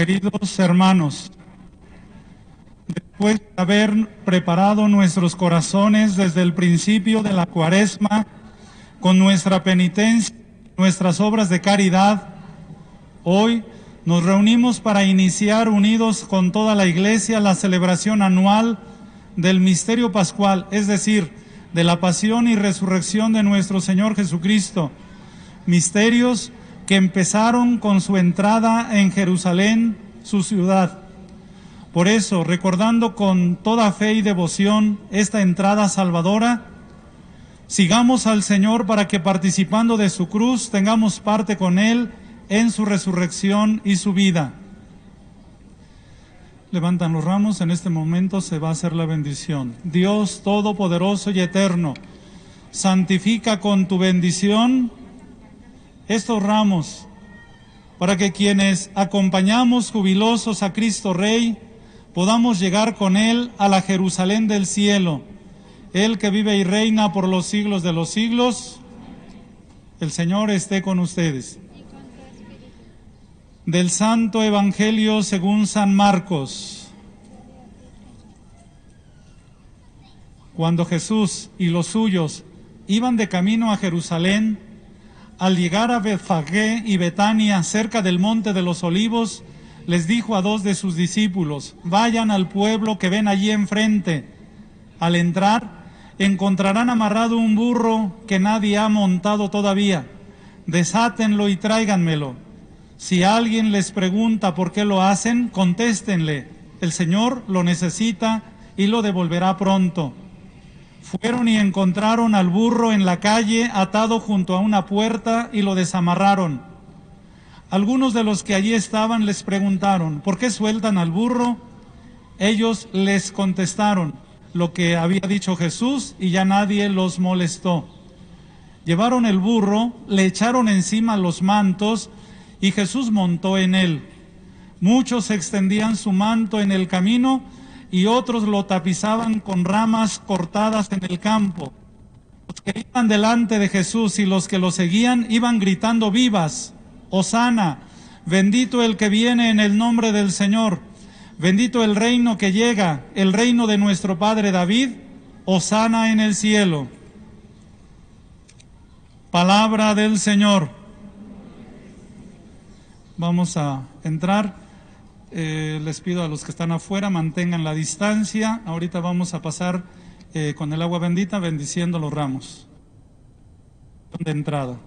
Queridos hermanos, después de haber preparado nuestros corazones desde el principio de la cuaresma, con nuestra penitencia, nuestras obras de caridad, hoy nos reunimos para iniciar unidos con toda la iglesia la celebración anual del misterio pascual, es decir, de la pasión y resurrección de nuestro Señor Jesucristo, misterios que empezaron con su entrada en Jerusalén, su ciudad. Por eso, recordando con toda fe y devoción esta entrada salvadora, sigamos al Señor para que participando de su cruz tengamos parte con Él en su resurrección y su vida. Levantan los ramos, en este momento se va a hacer la bendición. Dios Todopoderoso y Eterno, santifica con tu bendición estos ramos, para que quienes acompañamos jubilosos a Cristo Rey, podamos llegar con Él a la Jerusalén del cielo, Él que vive y reina por los siglos de los siglos. El Señor esté con ustedes del Santo Evangelio según San Marcos. Cuando Jesús y los suyos iban de camino a Jerusalén, al llegar a Betfagé y Betania, cerca del monte de los olivos, les dijo a dos de sus discípulos, vayan al pueblo que ven allí enfrente. Al entrar, encontrarán amarrado un burro que nadie ha montado todavía. Desátenlo y tráiganmelo. Si alguien les pregunta por qué lo hacen, contéstenle, el Señor lo necesita y lo devolverá pronto. Fueron y encontraron al burro en la calle atado junto a una puerta y lo desamarraron. Algunos de los que allí estaban les preguntaron, ¿por qué sueltan al burro? Ellos les contestaron lo que había dicho Jesús y ya nadie los molestó. Llevaron el burro, le echaron encima los mantos y Jesús montó en él. Muchos extendían su manto en el camino y otros lo tapizaban con ramas cortadas en el campo. Los que iban delante de Jesús y los que lo seguían iban gritando vivas, Osana, bendito el que viene en el nombre del Señor, bendito el reino que llega, el reino de nuestro Padre David, Osana en el cielo. Palabra del Señor. Vamos a entrar. Eh, les pido a los que están afuera mantengan la distancia. Ahorita vamos a pasar eh, con el agua bendita bendiciendo los ramos de entrada.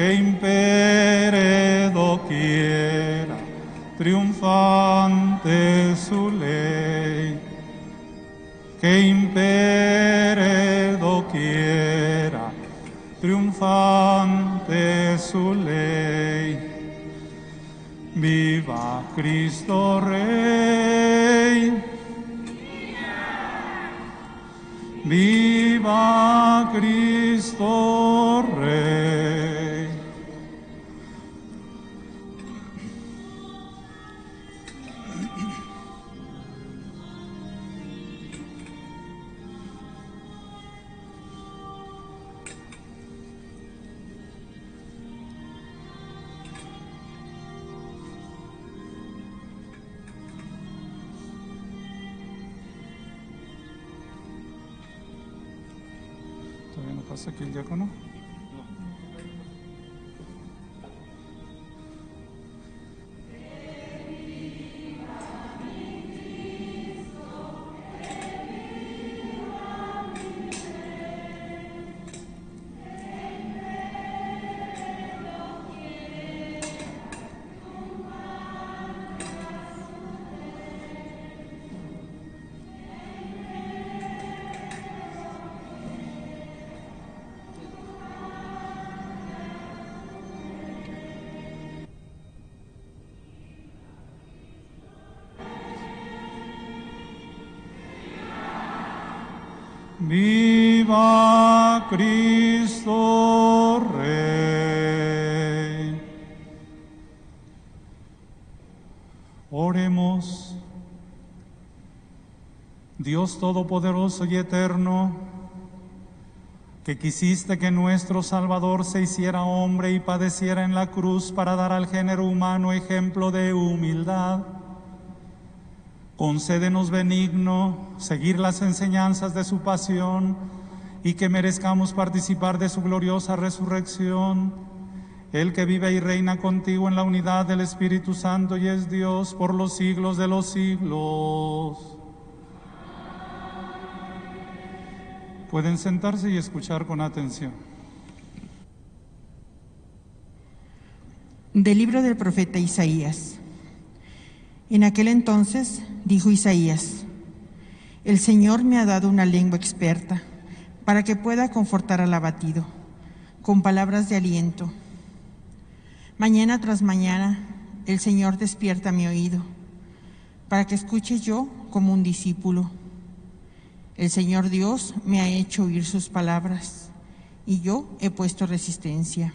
Que impere doquiera, triunfante su ley, que impere doquiera, triunfante su ley. Viva Cristo Rey. Viva Cristo Rey. Dios Todopoderoso y Eterno, que quisiste que nuestro Salvador se hiciera hombre y padeciera en la cruz para dar al género humano ejemplo de humildad Concédenos benigno seguir las enseñanzas de su pasión y que merezcamos participar de su gloriosa resurrección. El que vive y reina contigo en la unidad del Espíritu Santo y es Dios por los siglos de los siglos. Pueden sentarse y escuchar con atención. Del libro del profeta Isaías. En aquel entonces dijo Isaías, el Señor me ha dado una lengua experta para que pueda confortar al abatido, con palabras de aliento. Mañana tras mañana el Señor despierta mi oído, para que escuche yo como un discípulo. El Señor Dios me ha hecho oír sus palabras, y yo he puesto resistencia,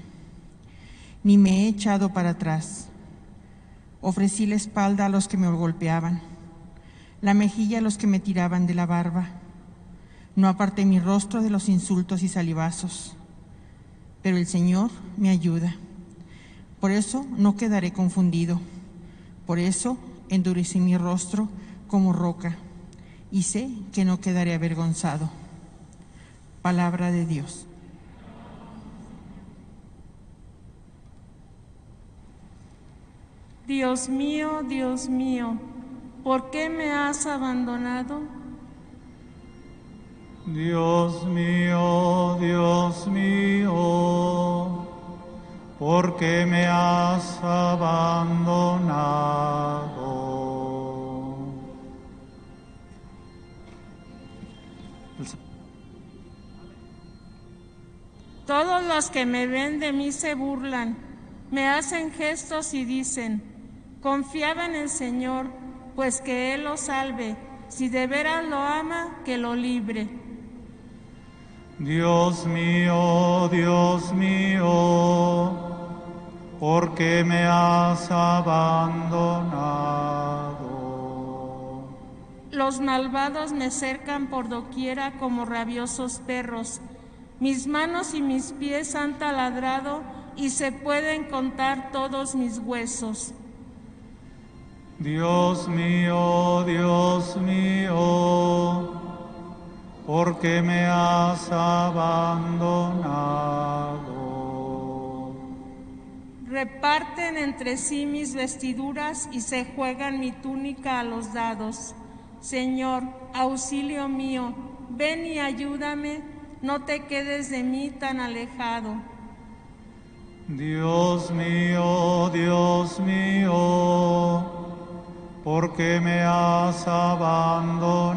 ni me he echado para atrás Ofrecí la espalda a los que me golpeaban, la mejilla a los que me tiraban de la barba. No aparté mi rostro de los insultos y salivazos. Pero el Señor me ayuda. Por eso no quedaré confundido. Por eso endurecí mi rostro como roca y sé que no quedaré avergonzado. Palabra de Dios. Dios mío, Dios mío, ¿por qué me has abandonado? Dios mío, Dios mío, ¿por qué me has abandonado? Todos los que me ven de mí se burlan, me hacen gestos y dicen, Confiaba en el Señor, pues que Él lo salve. Si de veras lo ama, que lo libre. Dios mío, Dios mío, ¿por qué me has abandonado? Los malvados me cercan por doquiera como rabiosos perros. Mis manos y mis pies han taladrado y se pueden contar todos mis huesos. Dios mío, Dios mío, ¿por qué me has abandonado? Reparten entre sí mis vestiduras y se juegan mi túnica a los dados. Señor, auxilio mío, ven y ayúdame, no te quedes de mí tan alejado. Dios mío, Dios mío, ¿por qué me has abandonado?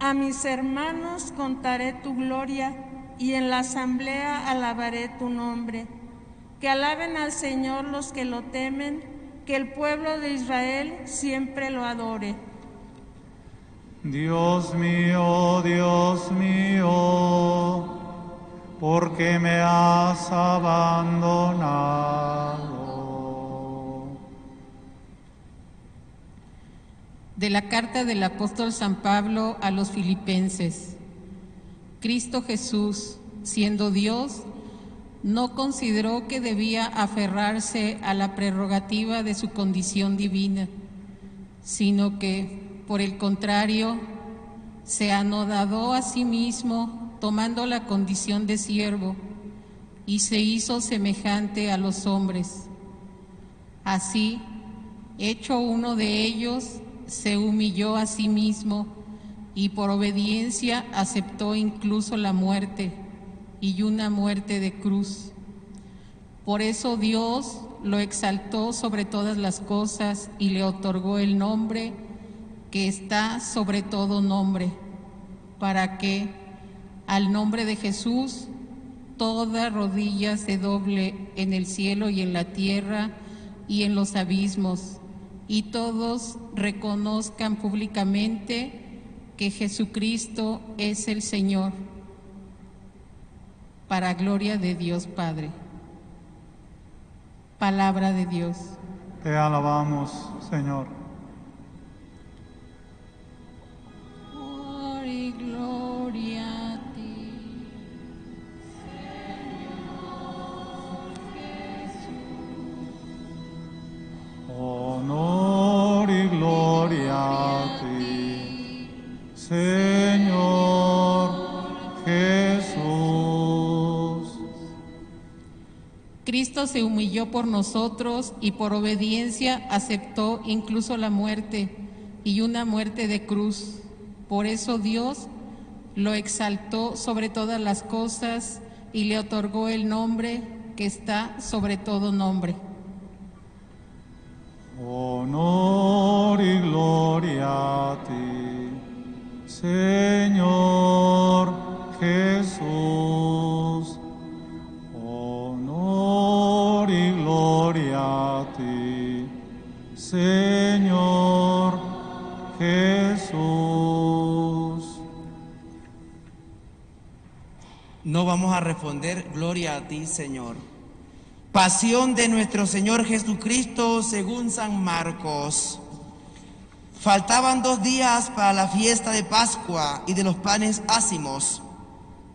A mis hermanos contaré tu gloria y en la asamblea alabaré tu nombre. Que alaben al Señor los que lo temen, que el pueblo de Israel siempre lo adore. Dios mío, Dios mío, ¿por qué me has abandonado? de la carta del apóstol San Pablo a los filipenses. Cristo Jesús, siendo Dios, no consideró que debía aferrarse a la prerrogativa de su condición divina, sino que, por el contrario, se anodadó a sí mismo tomando la condición de siervo y se hizo semejante a los hombres. Así, hecho uno de ellos, se humilló a sí mismo y por obediencia aceptó incluso la muerte y una muerte de cruz. Por eso Dios lo exaltó sobre todas las cosas y le otorgó el nombre que está sobre todo nombre, para que al nombre de Jesús toda rodilla se doble en el cielo y en la tierra y en los abismos, y todos reconozcan públicamente que Jesucristo es el Señor, para gloria de Dios Padre. Palabra de Dios. Te alabamos, Señor. Honor y gloria a ti, Señor Jesús. Cristo se humilló por nosotros y por obediencia aceptó incluso la muerte y una muerte de cruz. Por eso Dios lo exaltó sobre todas las cosas y le otorgó el nombre que está sobre todo nombre. Honor y gloria a ti, Señor Jesús. Honor y gloria a ti, Señor Jesús. No vamos a responder, gloria a ti, Señor. Pasión de nuestro Señor Jesucristo según San Marcos. Faltaban dos días para la fiesta de Pascua y de los panes ácimos.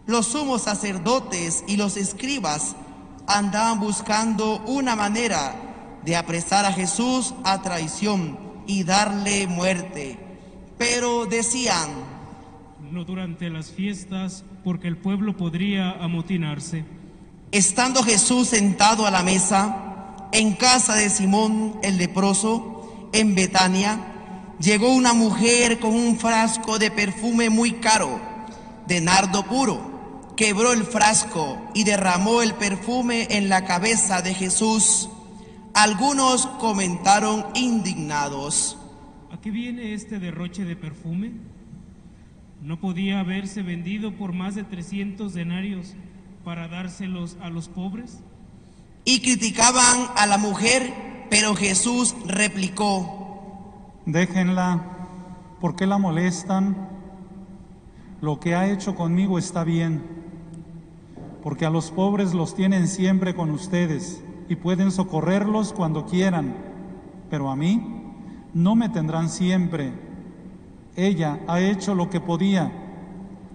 Los sumos sacerdotes y los escribas andaban buscando una manera de apresar a Jesús a traición y darle muerte. Pero decían, no durante las fiestas, porque el pueblo podría amotinarse. Estando Jesús sentado a la mesa en casa de Simón el leproso, en Betania, llegó una mujer con un frasco de perfume muy caro, de nardo puro. Quebró el frasco y derramó el perfume en la cabeza de Jesús. Algunos comentaron indignados. ¿A qué viene este derroche de perfume? ¿No podía haberse vendido por más de 300 denarios para dárselos a los pobres? Y criticaban a la mujer, pero Jesús replicó, Déjenla, ¿por qué la molestan? Lo que ha hecho conmigo está bien, porque a los pobres los tienen siempre con ustedes y pueden socorrerlos cuando quieran, pero a mí no me tendrán siempre. Ella ha hecho lo que podía,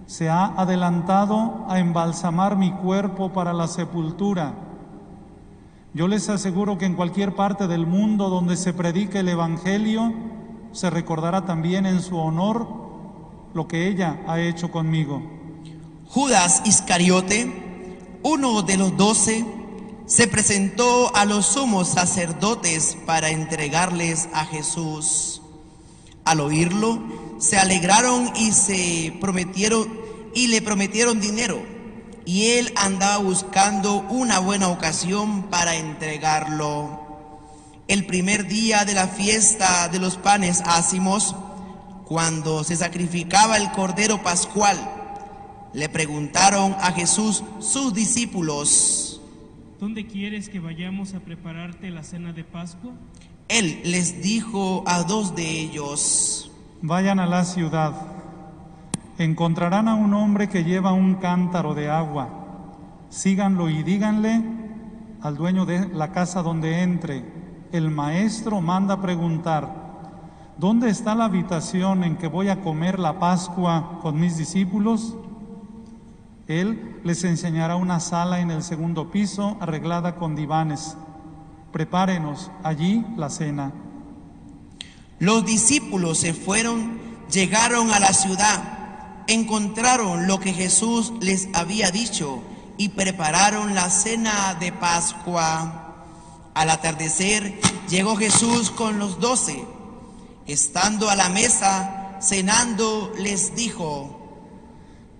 se ha adelantado a embalsamar mi cuerpo para la sepultura. Yo les aseguro que en cualquier parte del mundo donde se predique el Evangelio, se recordará también en su honor lo que ella ha hecho conmigo. Judas Iscariote, uno de los doce, se presentó a los sumos sacerdotes para entregarles a Jesús. Al oírlo, se alegraron y se prometieron y le prometieron dinero. Y él andaba buscando una buena ocasión para entregarlo. El primer día de la fiesta de los panes ácimos, cuando se sacrificaba el cordero pascual, le preguntaron a Jesús sus discípulos. ¿Dónde quieres que vayamos a prepararte la cena de Pascua? Él les dijo a dos de ellos, Vayan a la ciudad, encontrarán a un hombre que lleva un cántaro de agua, síganlo y díganle al dueño de la casa donde entre, el maestro manda preguntar, ¿dónde está la habitación en que voy a comer la Pascua con mis discípulos? Él les enseñará una sala en el segundo piso arreglada con divanes. Prepárenos allí la cena. Los discípulos se fueron, llegaron a la ciudad encontraron lo que Jesús les había dicho y prepararon la cena de Pascua. Al atardecer llegó Jesús con los doce. Estando a la mesa, cenando, les dijo,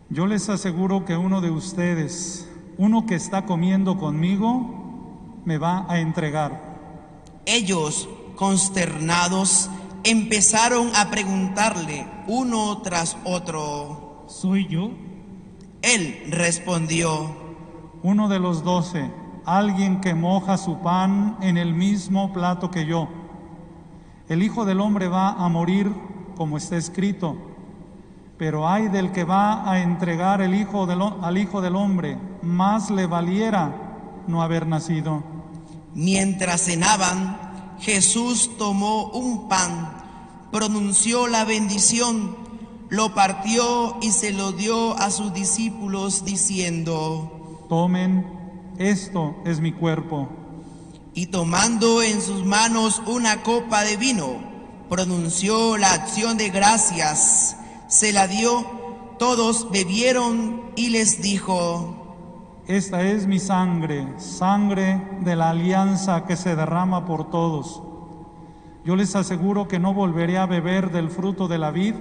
Yo les aseguro que uno de ustedes, uno que está comiendo conmigo, me va a entregar. Ellos, consternados, empezaron a preguntarle uno tras otro. ¿Soy yo? Él respondió, Uno de los doce, alguien que moja su pan en el mismo plato que yo. El Hijo del Hombre va a morir, como está escrito, pero hay del que va a entregar el hijo del al Hijo del Hombre, más le valiera no haber nacido. Mientras cenaban, Jesús tomó un pan, pronunció la bendición, lo partió y se lo dio a sus discípulos diciendo, Tomen, esto es mi cuerpo. y tomando en sus manos una copa de vino, pronunció la acción de gracias, se la dio, todos bebieron y les dijo, Esta es mi sangre, sangre de la alianza que se derrama por todos. Yo les aseguro que no volveré a beber del fruto de la vid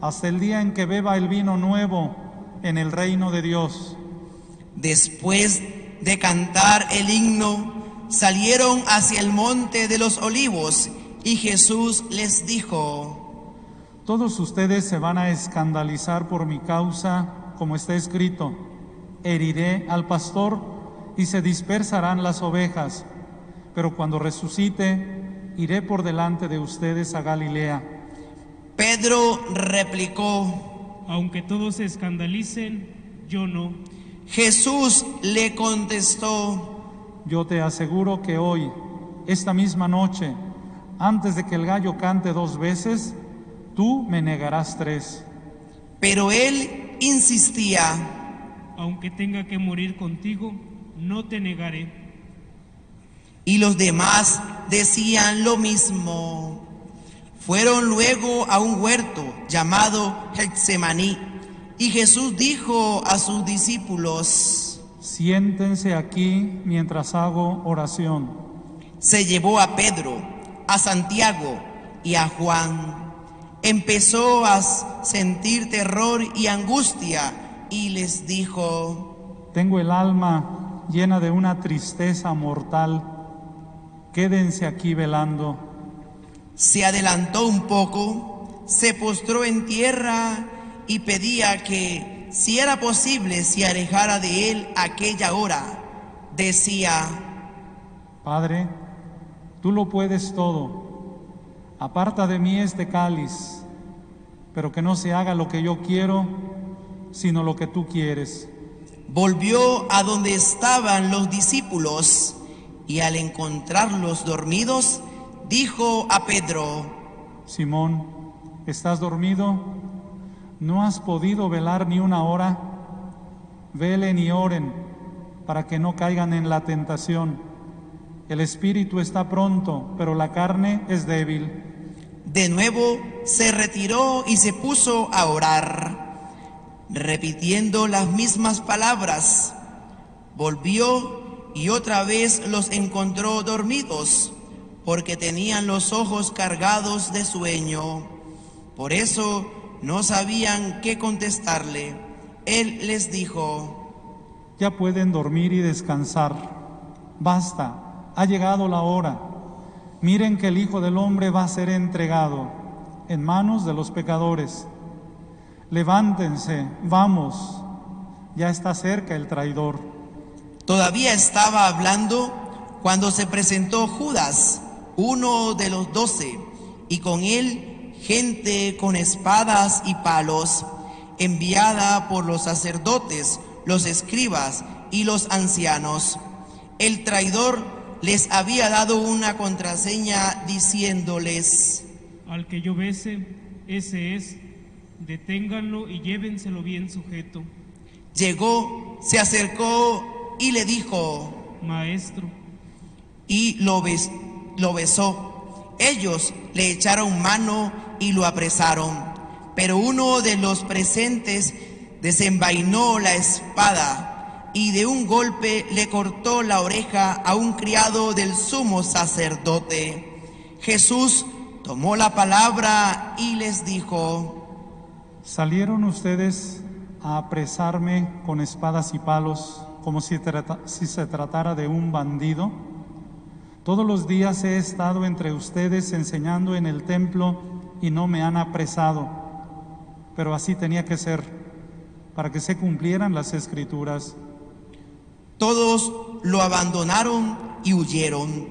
hasta el día en que beba el vino nuevo en el reino de Dios. Después de cantar el himno, salieron hacia el monte de los olivos y Jesús les dijo, Todos ustedes se van a escandalizar por mi causa, como está escrito. Heriré al pastor y se dispersarán las ovejas, pero cuando resucite, iré por delante de ustedes a Galilea. Pedro replicó, Aunque todos se escandalicen, yo no. Jesús le contestó, Yo te aseguro que hoy, esta misma noche, antes de que el gallo cante dos veces, tú me negarás tres. pero él insistía, Aunque tenga que morir contigo, no te negaré. y los demás decían lo mismo. Fueron luego a un huerto llamado Getsemaní, y Jesús dijo a sus discípulos, Siéntense aquí mientras hago oración. se llevó a Pedro, a Santiago y a Juan. Empezó a sentir terror y angustia y les dijo, Tengo el alma llena de una tristeza mortal. Quédense aquí velando. se adelantó un poco, se postró en tierra y pedía que, si era posible, se alejara de él aquella hora. Decía, Padre, tú lo puedes todo. Aparta de mí este cáliz, pero que no se haga lo que yo quiero, sino lo que tú quieres. volvió a donde estaban los discípulos y al encontrarlos dormidos, dijo a Pedro, Simón, ¿estás dormido? ¿No has podido velar ni una hora? Velen y oren para que no caigan en la tentación. El espíritu está pronto, pero la carne es débil. De nuevo se retiró y se puso a orar, repitiendo las mismas palabras. Volvió y otra vez los encontró dormidos, porque tenían los ojos cargados de sueño. Por eso no sabían qué contestarle. Él les dijo, Ya pueden dormir y descansar. Basta, ha llegado la hora. Miren que el Hijo del Hombre va a ser entregado en manos de los pecadores. Levántense, vamos, ya está cerca el traidor. Todavía estaba hablando cuando se presentó Judas, uno de los doce, y con él gente con espadas y palos, enviada por los sacerdotes, los escribas y los ancianos. El traidor les había dado una contraseña diciéndoles, Al que yo bese, ese es. Deténganlo y llévenselo bien sujeto. llegó, se acercó y le dijo, Maestro, y lo, bes- lo besó. Ellos le echaron mano y lo apresaron. Pero uno de los presentes desenvainó la espada y de un golpe le cortó la oreja a un criado del sumo sacerdote. Jesús tomó la palabra y les dijo, ¿Salieron ustedes a apresarme con espadas y palos como si, si se tratara de un bandido? Todos los días he estado entre ustedes enseñando en el templo y no me han apresado, pero así tenía que ser, para que se cumplieran las escrituras. Todos lo abandonaron y huyeron.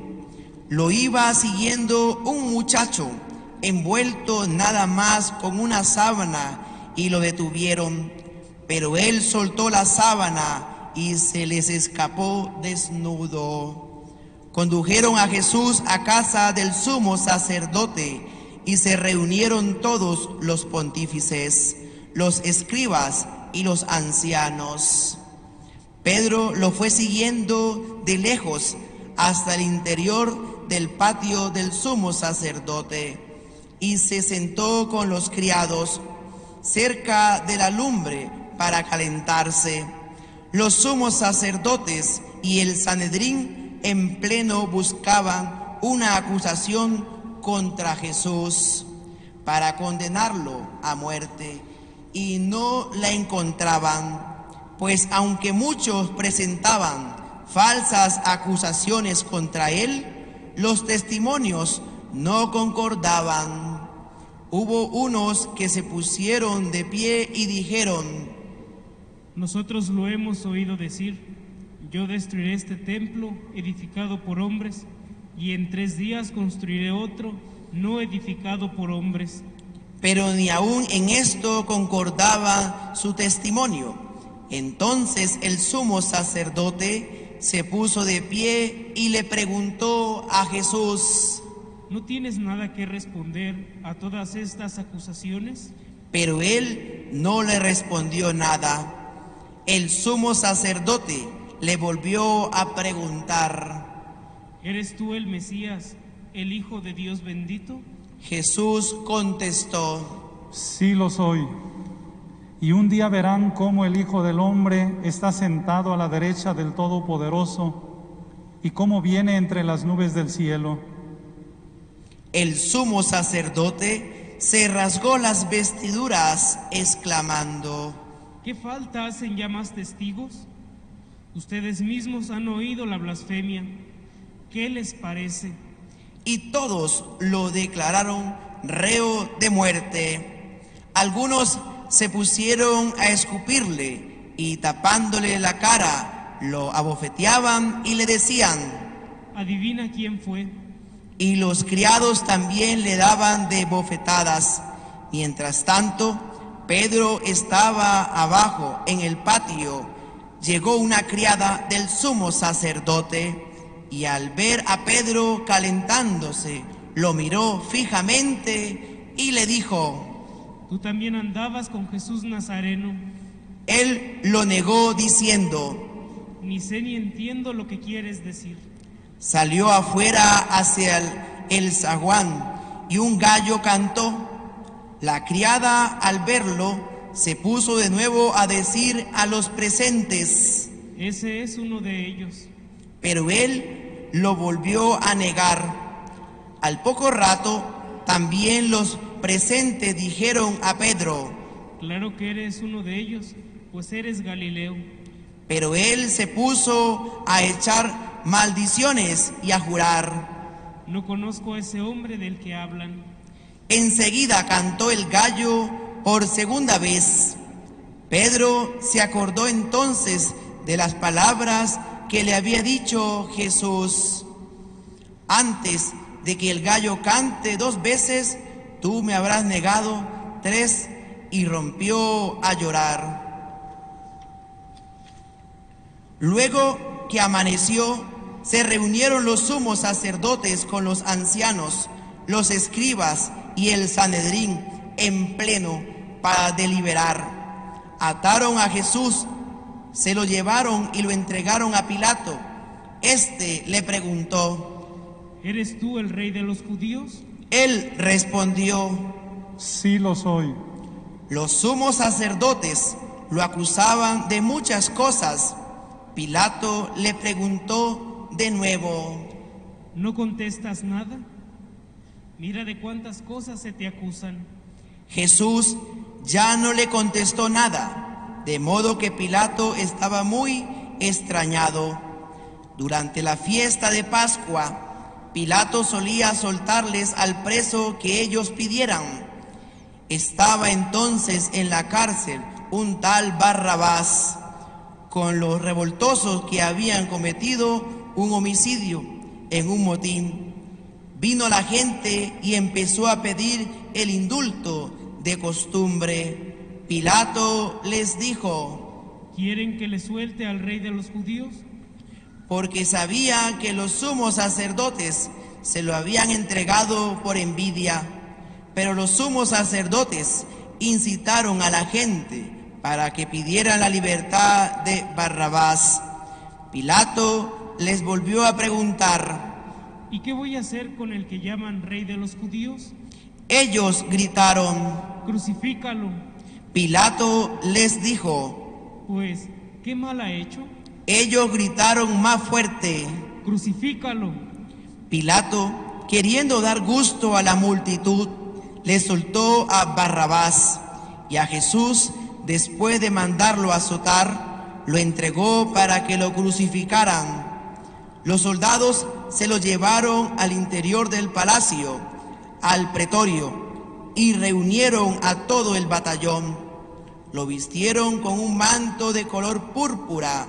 Lo iba siguiendo un muchacho envuelto nada más con una sábana y lo detuvieron. Pero él soltó la sábana y se les escapó desnudo. Condujeron a Jesús a casa del sumo sacerdote y se reunieron todos los pontífices, los escribas y los ancianos. Pedro lo fue siguiendo de lejos hasta el interior del patio del sumo sacerdote y se sentó con los criados cerca de la lumbre para calentarse. Los sumos sacerdotes y el Sanedrín en pleno buscaban una acusación contra Jesús para condenarlo a muerte y no la encontraban, pues aunque muchos presentaban falsas acusaciones contra él, los testimonios no concordaban. Hubo unos que se pusieron de pie y dijeron, Nosotros lo hemos oído decir, yo destruiré este templo edificado por hombres, y en tres días construiré otro no edificado por hombres. pero ni aun en esto concordaba su testimonio. Entonces el sumo sacerdote se puso de pie y le preguntó a Jesús, ¿No tienes nada que responder a todas estas acusaciones? pero él no le respondió nada. El sumo sacerdote le volvió a preguntar. ¿Eres tú el Mesías, el Hijo de Dios bendito? Jesús contestó, Sí lo soy. Y un día verán cómo el Hijo del Hombre está sentado a la derecha del Todopoderoso y cómo viene entre las nubes del cielo. El sumo sacerdote se rasgó las vestiduras exclamando, ¿Qué falta hacen ya más testigos? Ustedes mismos han oído la blasfemia. ¿Qué les parece? y todos lo declararon reo de muerte. Algunos se pusieron a escupirle y tapándole la cara, lo abofeteaban y le decían, Adivina quién fue. Y los criados también le daban de bofetadas. Mientras tanto, Pedro estaba abajo en el patio. Llegó una criada del sumo sacerdote y al ver a Pedro calentándose, lo miró fijamente y le dijo, Tú también andabas con Jesús Nazareno. él lo negó diciendo, Ni sé ni entiendo lo que quieres decir. Salió afuera hacia el, el zaguán y un gallo cantó. La criada al verlo se puso de nuevo a decir a los presentes, Ese es uno de ellos. pero él lo volvió a negar. Al poco rato también los presentes dijeron a Pedro, Claro que eres uno de ellos, pues eres Galileo. Pero él se puso a echar maldiciones y a jurar. No conozco a ese hombre del que hablan. Enseguida cantó el gallo por segunda vez. Pedro se acordó entonces de las palabras que le había dicho Jesús. Antes de que el gallo cante dos veces, tú me habrás negado tres y rompió a llorar. Luego que amaneció, se reunieron los sumos sacerdotes con los ancianos, los escribas y el Sanedrín en pleno para deliberar. Ataron a Jesús, se lo llevaron y lo entregaron a Pilato. Este le preguntó. ¿Eres tú el rey de los judíos? Él respondió. Sí lo soy. Los sumos sacerdotes lo acusaban de muchas cosas. Pilato le preguntó de nuevo, ¿No contestas nada? Mira de cuántas cosas se te acusan. Jesús ya no le contestó nada, de modo que Pilato estaba muy extrañado. Durante la fiesta de Pascua, Pilato solía soltarles al preso que ellos pidieran. Estaba entonces en la cárcel un tal Barrabás con los revoltosos que habían cometido un homicidio en un motín. Vino la gente y empezó a pedir el indulto de costumbre. Pilato les dijo, ¿Quieren que le suelte al rey de los judíos? porque sabía que los sumos sacerdotes se lo habían entregado por envidia. Pero los sumos sacerdotes incitaron a la gente para que pidieran la libertad de Barrabás. Pilato les volvió a preguntar. ¿Y qué voy a hacer con el que llaman rey de los judíos? Ellos gritaron. Crucifícalo. Pilato les dijo. Pues, ¿qué mal ha hecho? Ellos gritaron más fuerte. Crucifícalo. Pilato, queriendo dar gusto a la multitud, le soltó a Barrabás y a Jesús, después de mandarlo azotar, lo entregó para que lo crucificaran. Los soldados se lo llevaron al interior del palacio, al pretorio, y reunieron a todo el batallón. Lo vistieron con un manto de color púrpura,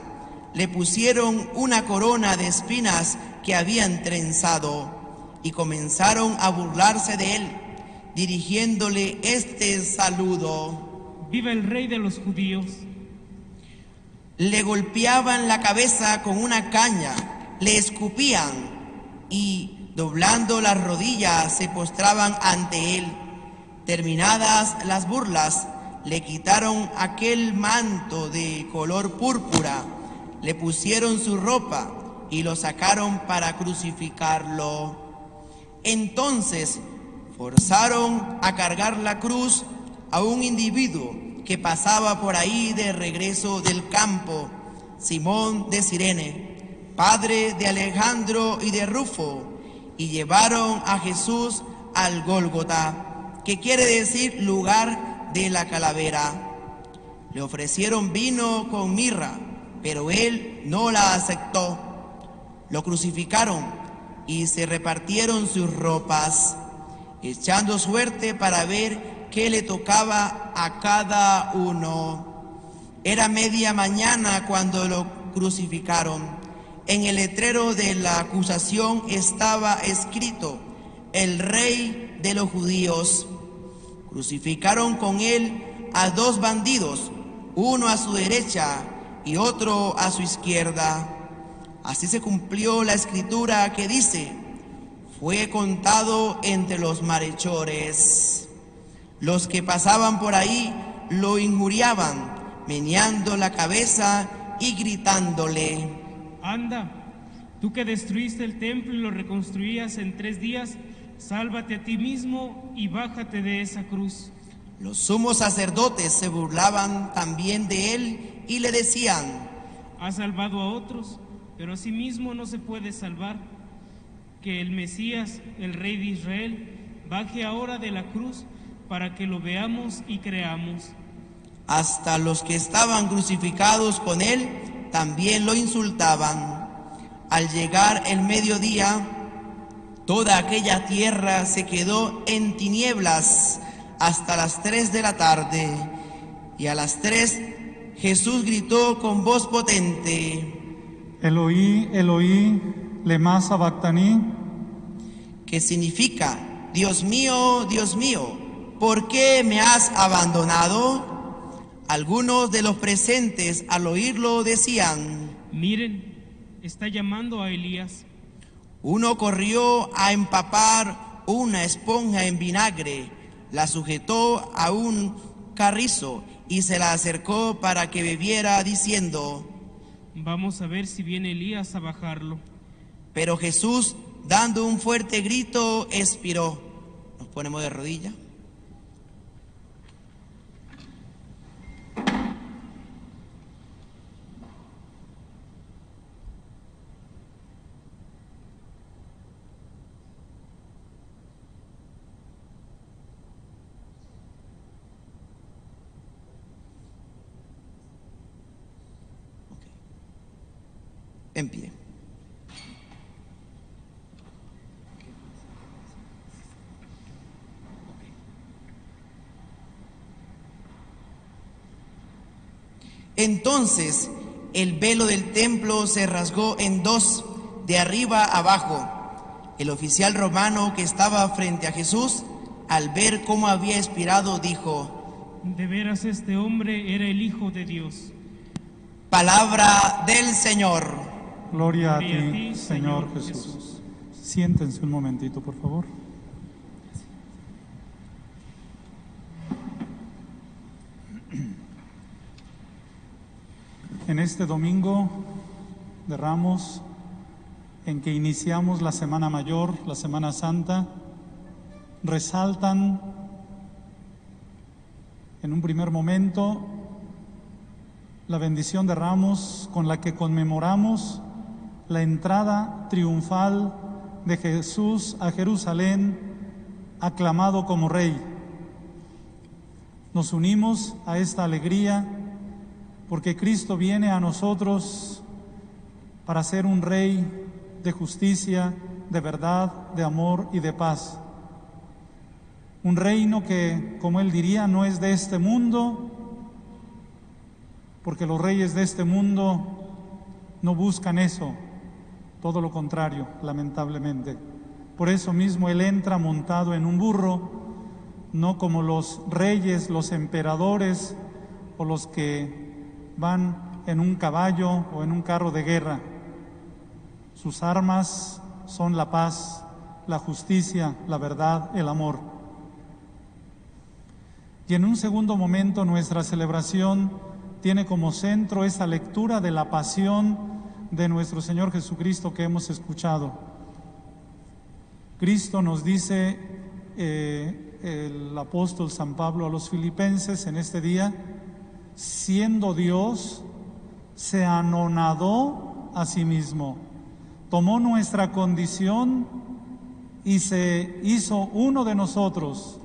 le pusieron una corona de espinas que habían trenzado y comenzaron a burlarse de él, dirigiéndole este saludo. Viva el rey de los judíos. Le golpeaban la cabeza con una caña, le escupían y, doblando las rodillas, se postraban ante él. Terminadas las burlas, le quitaron aquel manto de color púrpura, le pusieron su ropa y lo sacaron para crucificarlo. Entonces forzaron a cargar la cruz a un individuo que pasaba por ahí de regreso del campo, Simón de Sirene, padre de Alejandro y de Rufo, y llevaron a Jesús al Gólgota, que quiere decir lugar de la calavera. Le ofrecieron vino con mirra, pero él no la aceptó. Lo crucificaron y se repartieron sus ropas, echando suerte para ver qué le tocaba a cada uno. Era media mañana cuando lo crucificaron. En el letrero de la acusación estaba escrito, el rey de los judíos. Crucificaron con él a dos bandidos, uno a su derecha y otro a su izquierda. Así se cumplió la escritura que dice, fue contado entre los malhechores. Los que pasaban por ahí lo injuriaban, meneando la cabeza y gritándole. Anda, tú que destruiste el templo y lo reconstruías en tres días, sálvate a ti mismo y bájate de esa cruz. Los sumos sacerdotes se burlaban también de él y le decían, Has salvado a otros, pero a sí mismo no se puede salvar. Que el Mesías, el Rey de Israel, baje ahora de la cruz para que lo veamos y creamos. hasta los que estaban crucificados con él también lo insultaban. Al llegar el mediodía, toda aquella tierra se quedó en tinieblas hasta las tres de la tarde. Y a las tres Jesús gritó con voz potente, Eloí, Eloí, lema sabactaní, que significa, Dios mío, Dios mío, ¿por qué me has abandonado? Algunos de los presentes al oírlo decían, Miren, está llamando a Elías. Uno corrió a empapar una esponja en vinagre, la sujetó a un carrizo y se la acercó para que bebiera, diciendo, Vamos a ver si viene Elías a bajarlo. pero Jesús, dando un fuerte grito, expiró. Nos ponemos de rodillas. En pie. Entonces el velo del templo se rasgó en dos, de arriba abajo. El oficial romano que estaba frente a Jesús, al ver cómo había expirado, dijo, De veras este hombre era el Hijo de Dios. Palabra del Señor. Gloria a ti, Señor. Jesús. Siéntense un momentito, por favor. En este domingo de Ramos, en que iniciamos la Semana Mayor, la Semana Santa, resaltan en un primer momento la bendición de Ramos con la que conmemoramos la entrada triunfal de Jesús a Jerusalén, aclamado como Rey. Nos unimos a esta alegría porque Cristo viene a nosotros para ser un Rey de justicia, de verdad, de amor y de paz. Un reino que, como él diría, no es de este mundo, porque los reyes de este mundo no buscan eso, todo lo contrario, lamentablemente. Por eso mismo Él entra montado en un burro, no como los reyes, los emperadores o los que van en un caballo o en un carro de guerra. Sus armas son la paz, la justicia, la verdad, el amor. Y en un segundo momento nuestra celebración tiene como centro esa lectura de la pasión de nuestro Señor Jesucristo que hemos escuchado. Cristo nos dice eh, el apóstol San Pablo a los filipenses en este día, siendo Dios, se anonadó a sí mismo, tomó nuestra condición y se hizo uno de nosotros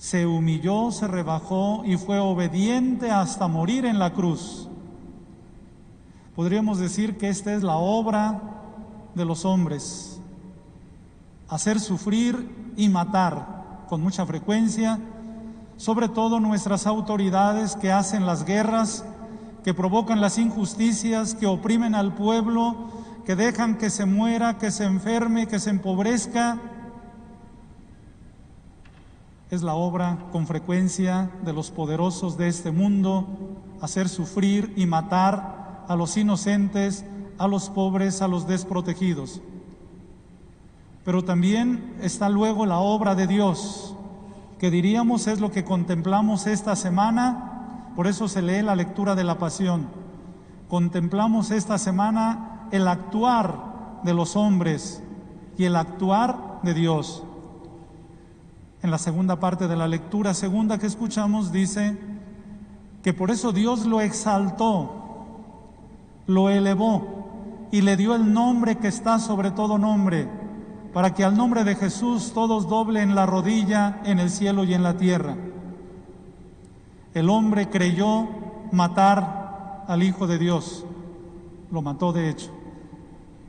se humilló, se rebajó y fue obediente hasta morir en la cruz. Podríamos decir que esta es la obra de los hombres, hacer sufrir y matar con mucha frecuencia, sobre todo nuestras autoridades que hacen las guerras, que provocan las injusticias, que oprimen al pueblo, que dejan que se muera, que se enferme, que se empobrezca. Es la obra con frecuencia de los poderosos de este mundo, hacer sufrir y matar a los inocentes, a los pobres, a los desprotegidos. Pero también está luego la obra de Dios, que diríamos es lo que contemplamos esta semana, por eso se lee la lectura de la pasión. Contemplamos esta semana el actuar de los hombres y el actuar de Dios. En la segunda parte de la lectura segunda que escuchamos dice que por eso Dios lo exaltó, lo elevó y le dio el nombre que está sobre todo nombre, para que al nombre de Jesús todos doblen la rodilla en el cielo y en la tierra. El hombre creyó matar al Hijo de Dios, lo mató de hecho,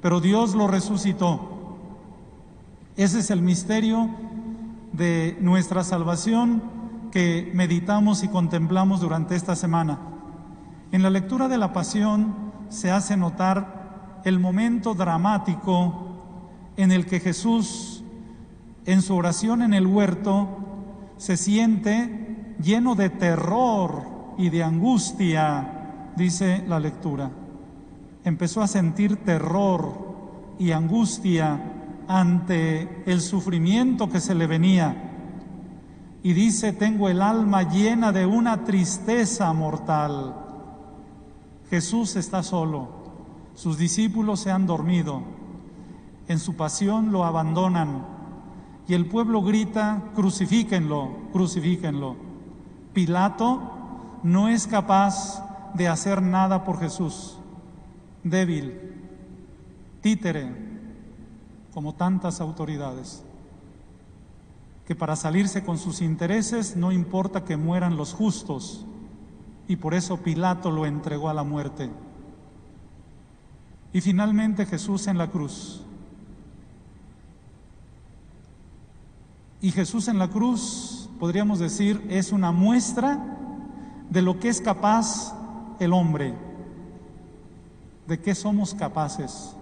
pero Dios lo resucitó. Ese es el misterio de nuestra salvación que meditamos y contemplamos durante esta semana. En la lectura de la pasión se hace notar el momento dramático en el que Jesús, en su oración en el huerto, se siente lleno de terror y de angustia, dice la lectura. Empezó a sentir terror y angustia ante el sufrimiento que se le venía. Y dice, tengo el alma llena de una tristeza mortal. Jesús está solo, sus discípulos se han dormido, en su pasión lo abandonan. Y el pueblo grita, crucifíquenlo, crucifíquenlo. Pilato no es capaz de hacer nada por Jesús, débil, títere, como tantas autoridades, que para salirse con sus intereses no importa que mueran los justos, y por eso Pilato lo entregó a la muerte. Y finalmente Jesús en la cruz. Y Jesús en la cruz, podríamos decir, es una muestra de lo que es capaz el hombre, de qué somos capaces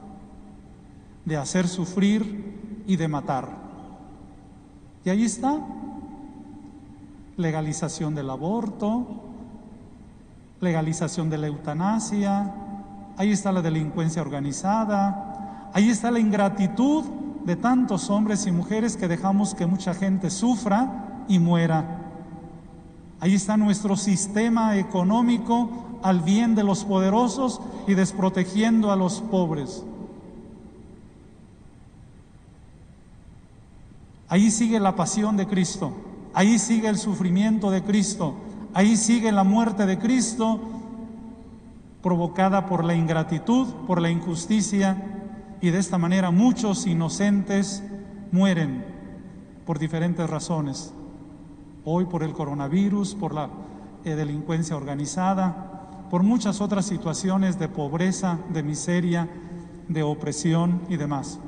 de hacer sufrir y de matar. Y ahí está, legalización del aborto, legalización de la eutanasia, ahí está la delincuencia organizada, ahí está la ingratitud de tantos hombres y mujeres que dejamos que mucha gente sufra y muera. Ahí está nuestro sistema económico al bien de los poderosos y desprotegiendo a los pobres. Ahí sigue la pasión de Cristo, ahí sigue el sufrimiento de Cristo, ahí sigue la muerte de Cristo provocada por la ingratitud, por la injusticia y de esta manera muchos inocentes mueren por diferentes razones. Hoy por el coronavirus, por la eh, delincuencia organizada, por muchas otras situaciones de pobreza, de miseria, de opresión y demás.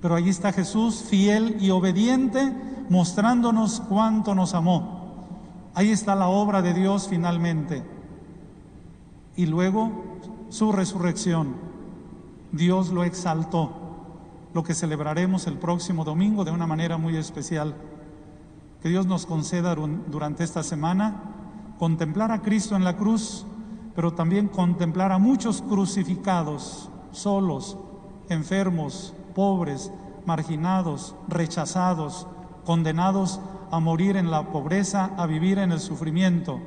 Pero allí está Jesús, fiel y obediente, mostrándonos cuánto nos amó. Ahí está la obra de Dios finalmente. Y luego su resurrección. Dios lo exaltó, lo que celebraremos el próximo domingo de una manera muy especial. Que Dios nos conceda durante esta semana contemplar a Cristo en la cruz, pero también contemplar a muchos crucificados, solos, enfermos, pobres, marginados, rechazados, condenados a morir en la pobreza, a vivir en el sufrimiento.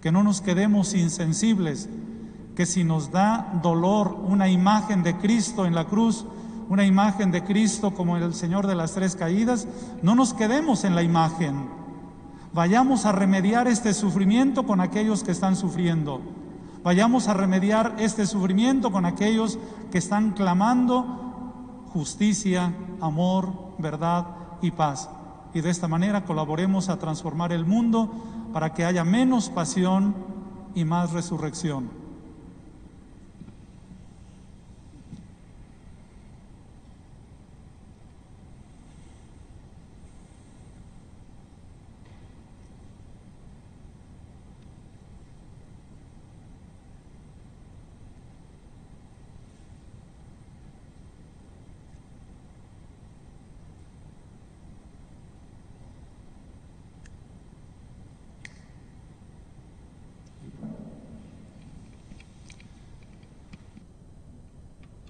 Que no nos quedemos insensibles, que si nos da dolor una imagen de Cristo en la cruz, una imagen de Cristo como el Señor de las tres caídas, no nos quedemos en la imagen. Vayamos a remediar este sufrimiento con aquellos que están sufriendo. Vayamos a remediar este sufrimiento con aquellos que están clamando justicia, amor, verdad y paz. Y de esta manera colaboremos a transformar el mundo para que haya menos pasión y más resurrección.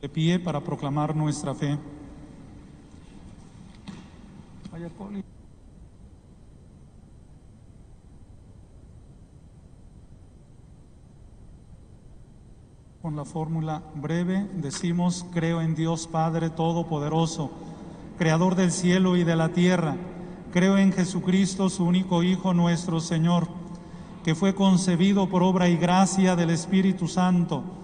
De pie para proclamar nuestra fe. Con la fórmula breve decimos, creo en Dios Padre Todopoderoso, Creador del cielo y de la tierra. Creo en Jesucristo, su único Hijo, nuestro Señor, que fue concebido por obra y gracia del Espíritu Santo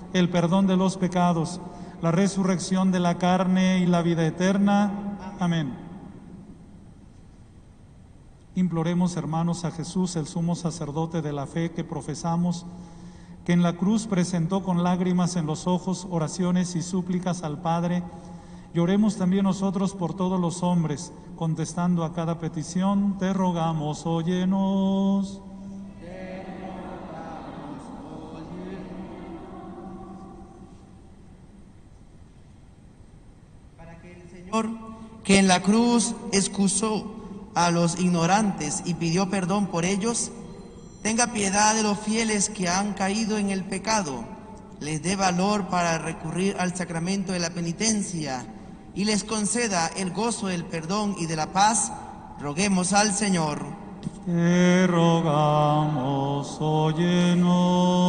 el perdón de los pecados, la resurrección de la carne y la vida eterna. Amén. Imploremos, hermanos, a Jesús, el sumo sacerdote de la fe que profesamos, que en la cruz presentó con lágrimas en los ojos oraciones y súplicas al Padre. Lloremos también nosotros por todos los hombres, contestando a cada petición, te rogamos, óyenos. Que en la cruz excusó a los ignorantes y pidió perdón por ellos, tenga piedad de los fieles que han caído en el pecado, les dé valor para recurrir al sacramento de la penitencia y les conceda el gozo del perdón y de la paz, roguemos al Señor. Te rogamos, óyenos.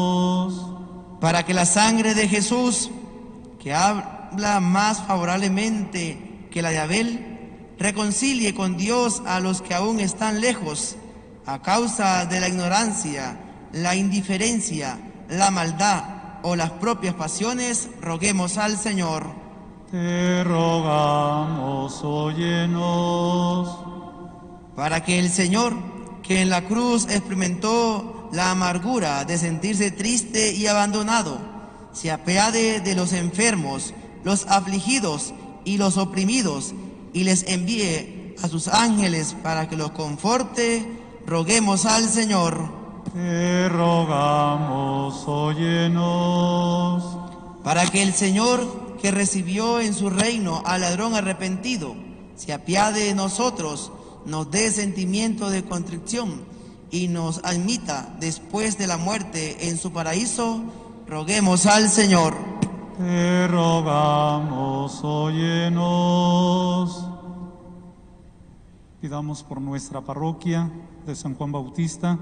para que la sangre de Jesús, que habla más favorablemente que la de Abel, reconcilie con Dios a los que aún están lejos a causa de la ignorancia, la indiferencia, la maldad o las propias pasiones, roguemos al Señor. Te rogamos, óyenos. Para que el Señor, que en la cruz experimentó la amargura de sentirse triste y abandonado, se apiade de los enfermos, los afligidos y los oprimidos, y les envíe a sus ángeles para que los conforte, roguemos al Señor. Te rogamos, óyenos. Para que el Señor, que recibió en su reino al ladrón arrepentido, se apiade de nosotros, nos dé sentimiento de contrición y nos admita después de la muerte en su paraíso, roguemos al Señor. Te rogamos, óyenos. Pidamos por nuestra parroquia de San Juan Bautista,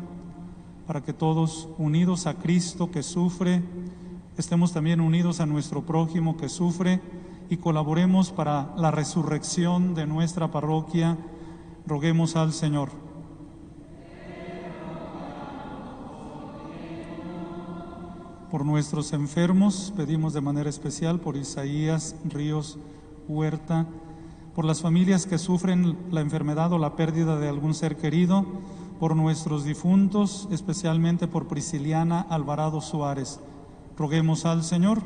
para que todos, unidos a Cristo que sufre, estemos también unidos a nuestro prójimo que sufre y colaboremos para la resurrección de nuestra parroquia. Roguemos al Señor. Por nuestros enfermos pedimos de manera especial por Isaías Ríos Huerta, por las familias que sufren la enfermedad o la pérdida de algún ser querido, por nuestros difuntos, especialmente por Prisciliana Alvarado Suárez. Roguemos al Señor.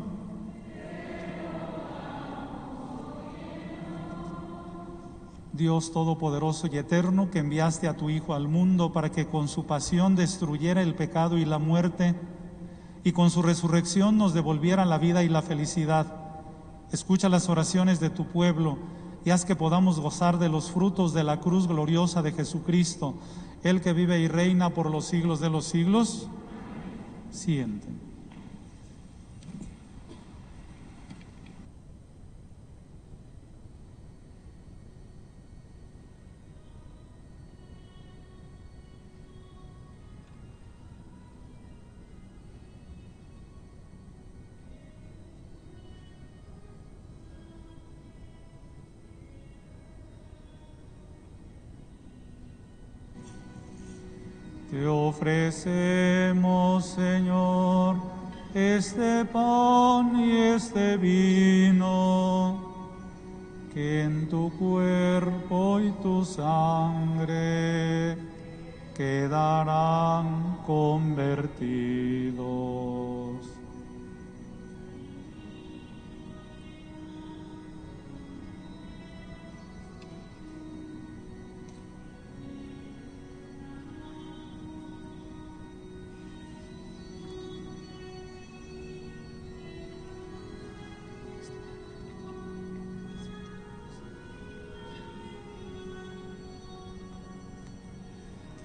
Dios Todopoderoso y Eterno, que enviaste a tu Hijo al mundo para que con su pasión destruyera el pecado y la muerte, y con su resurrección nos devolviera la vida y la felicidad. Escucha las oraciones de tu pueblo y haz que podamos gozar de los frutos de la cruz gloriosa de Jesucristo, el que vive y reina por los siglos de los siglos. Sienten. Te ofrecemos, Señor, este pan y este vino, que en tu cuerpo y tu sangre quedarán convertidos.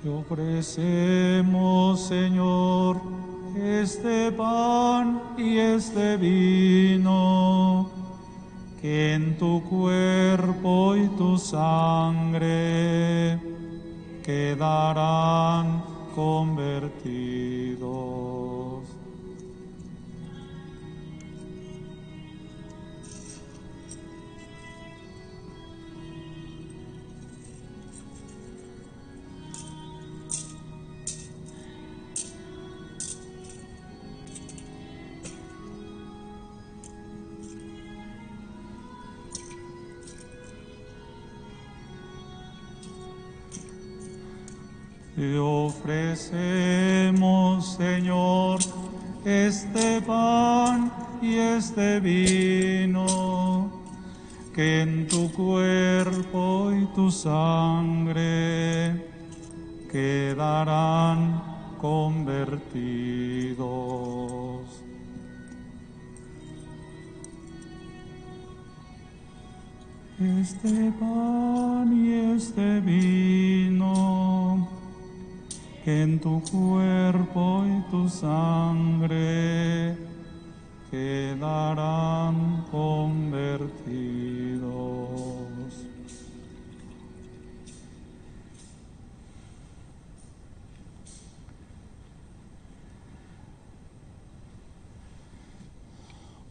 Te ofrecemos, Señor, este pan y este vino, que en tu cuerpo y tu sangre quedarán convertidos. Ofrecemos, Señor, este pan y este vino, que en tu cuerpo y tu sangre quedarán convertidos. Este pan tu cuerpo y tu sangre quedarán convertidos.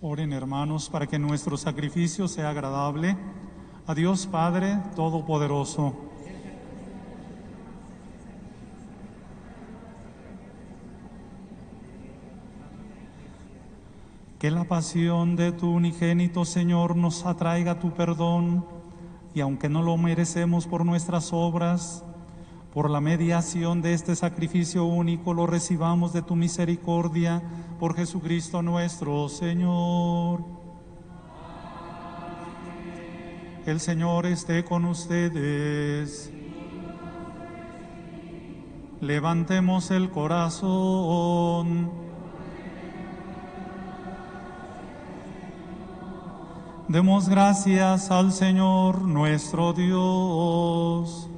Oren hermanos para que nuestro sacrificio sea agradable a Dios Padre Todopoderoso. Que la pasión de tu unigénito Señor nos atraiga tu perdón y aunque no lo merecemos por nuestras obras, por la mediación de este sacrificio único lo recibamos de tu misericordia por Jesucristo nuestro Señor. El Señor esté con ustedes. Levantemos el corazón. Demos gracias al Señor nuestro Dios.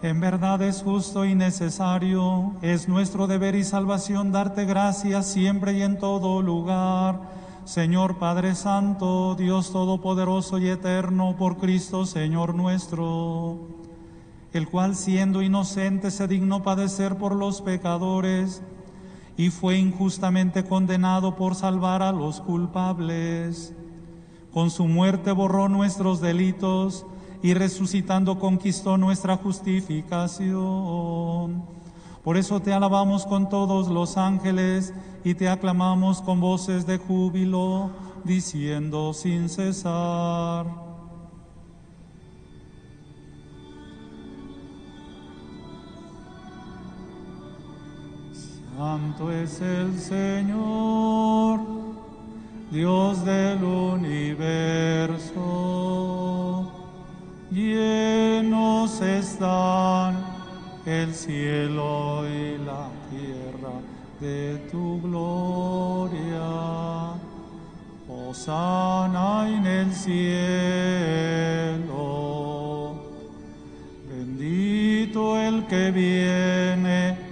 En verdad es justo y necesario, es nuestro deber y salvación darte gracias siempre y en todo lugar. Señor Padre Santo, Dios Todopoderoso y Eterno, por Cristo Señor nuestro, el cual siendo inocente se dignó padecer por los pecadores y fue injustamente condenado por salvar a los culpables. Con su muerte borró nuestros delitos y resucitando conquistó nuestra justificación. Por eso te alabamos con todos los ángeles y te aclamamos con voces de júbilo, diciendo sin cesar. Santo es el Señor, Dios del universo. Llenos están el cielo y la tierra de tu gloria. Osana en el cielo. Bendito el que viene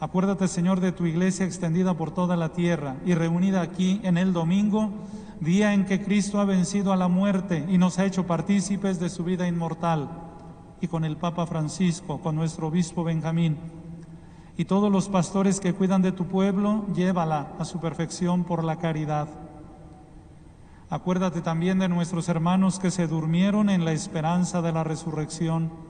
Acuérdate, Señor, de tu iglesia extendida por toda la tierra y reunida aquí en el domingo, día en que Cristo ha vencido a la muerte y nos ha hecho partícipes de su vida inmortal, y con el Papa Francisco, con nuestro obispo Benjamín, y todos los pastores que cuidan de tu pueblo, llévala a su perfección por la caridad. Acuérdate también de nuestros hermanos que se durmieron en la esperanza de la resurrección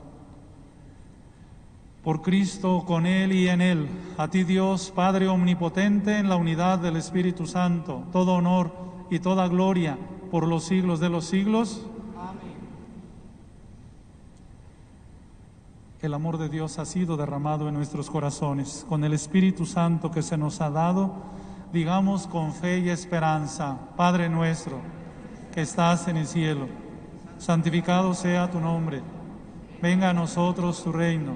Por Cristo, con Él y en Él, a ti Dios, Padre Omnipotente, en la unidad del Espíritu Santo, todo honor y toda gloria por los siglos de los siglos. el amor de Dios ha sido derramado en nuestros corazones. Con el Espíritu Santo que se nos ha dado, digamos con fe y esperanza, Padre nuestro, que estás en el cielo, santificado sea tu nombre, venga a nosotros tu reino,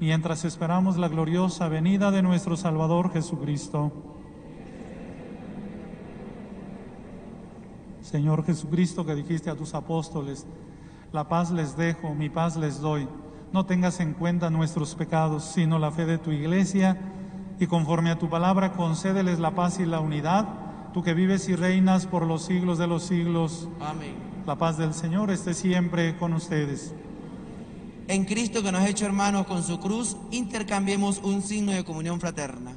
mientras esperamos la gloriosa venida de nuestro Salvador Jesucristo. Señor Jesucristo, que dijiste a tus apóstoles, la paz les dejo, mi paz les doy. No tengas en cuenta nuestros pecados, sino la fe de tu iglesia, y conforme a tu palabra concédeles la paz y la unidad, tú que vives y reinas por los siglos de los siglos. Amén. La paz del Señor esté siempre con ustedes. En Cristo que nos ha hecho hermanos con su cruz, intercambiemos un signo de comunión fraterna.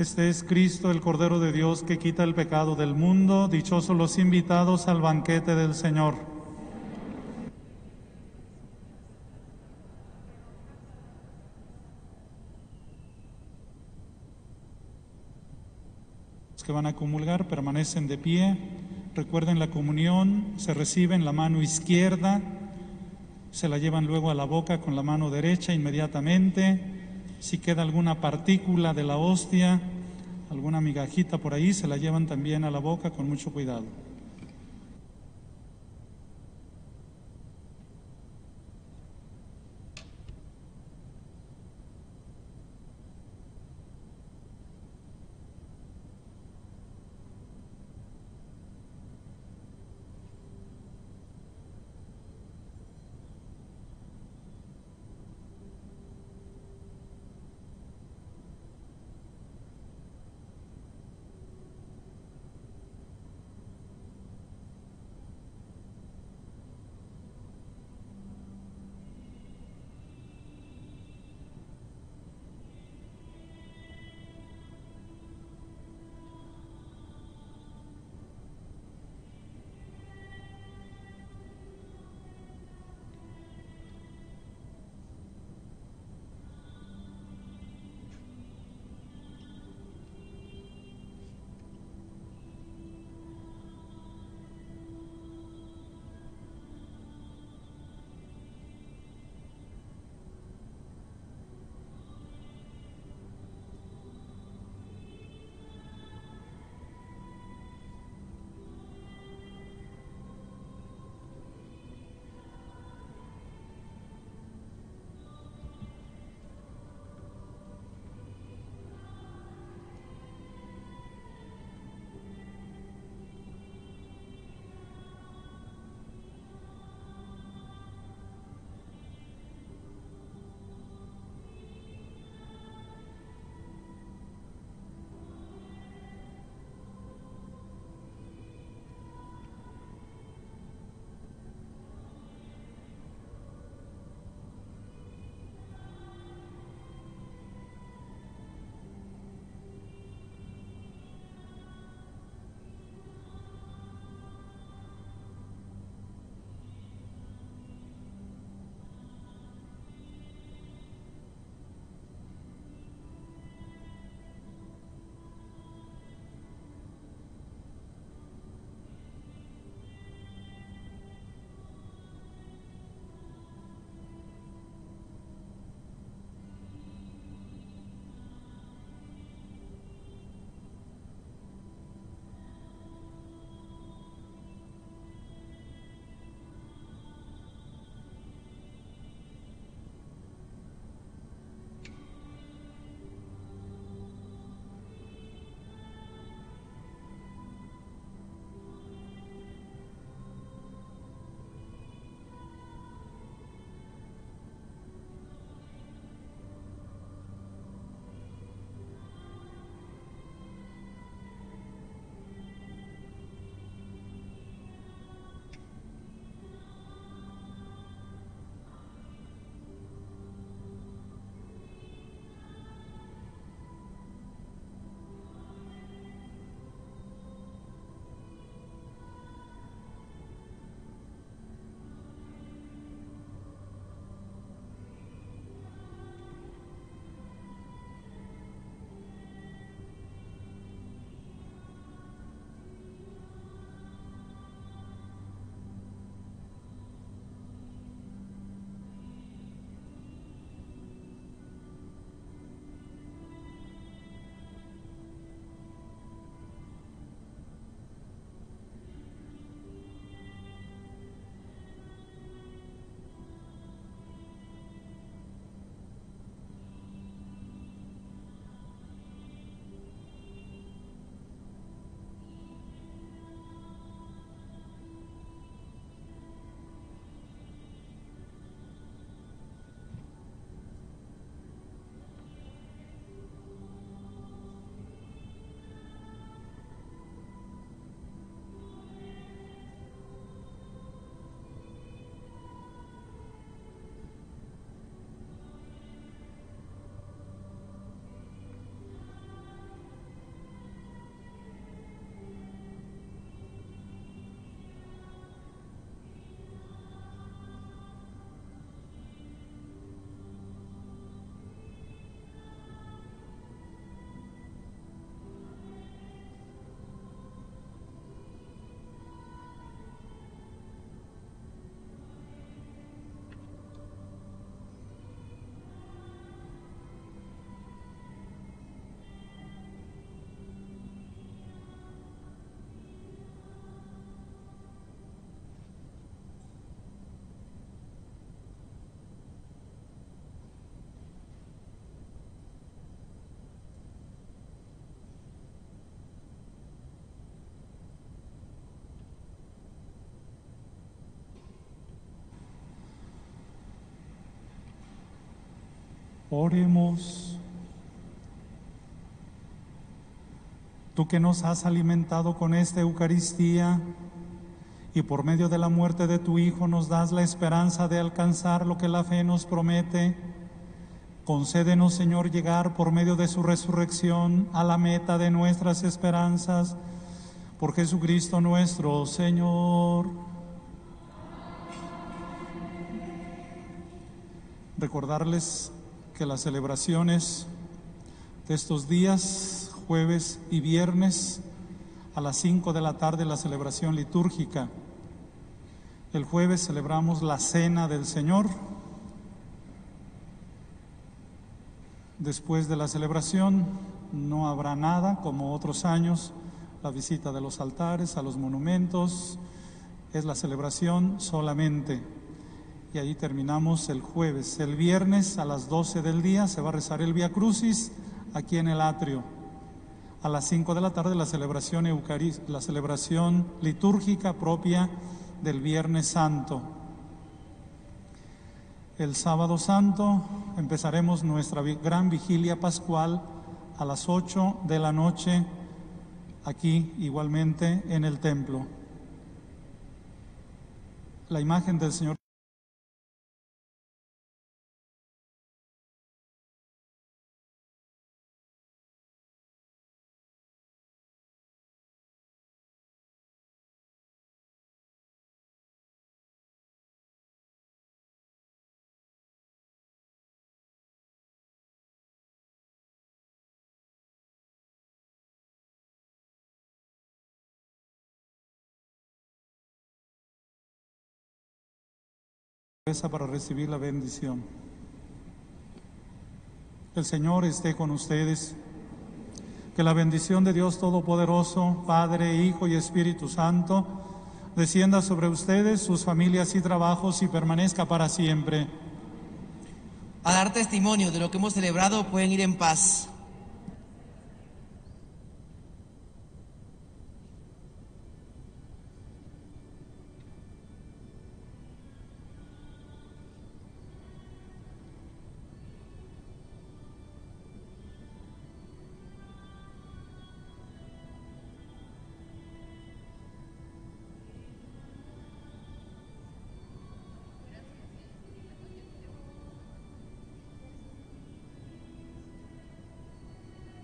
Este es Cristo, el Cordero de Dios, que quita el pecado del mundo. Dichosos los invitados al banquete del Señor. Los que van a comulgar permanecen de pie. Recuerden la comunión, se recibe en la mano izquierda, se la llevan luego a la boca con la mano derecha inmediatamente. Si queda alguna partícula de la hostia, alguna migajita por ahí, se la llevan también a la boca con mucho cuidado. Oremos. Tú que nos has alimentado con esta Eucaristía y por medio de la muerte de tu Hijo nos das la esperanza de alcanzar lo que la fe nos promete, concédenos, Señor, llegar por medio de su resurrección a la meta de nuestras esperanzas. Por Jesucristo nuestro Señor. Recordarles que las celebraciones de estos días, jueves y viernes, a las 5 de la tarde la celebración litúrgica. El jueves celebramos la Cena del Señor. Después de la celebración no habrá nada como otros años, la visita de los altares, a los monumentos, es la celebración solamente. Y ahí terminamos el jueves. El viernes a las 12 del día se va a rezar el Via Crucis aquí en el atrio. A las 5 de la tarde la celebración la celebración litúrgica propia del Viernes Santo. El sábado santo empezaremos nuestra gran vigilia pascual a las 8 de la noche aquí igualmente en el templo. La imagen del Señor para recibir la bendición. El Señor esté con ustedes. Que la bendición de Dios Todopoderoso, Padre, Hijo y Espíritu Santo, descienda sobre ustedes, sus familias y trabajos y permanezca para siempre. A dar testimonio de lo que hemos celebrado pueden ir en paz.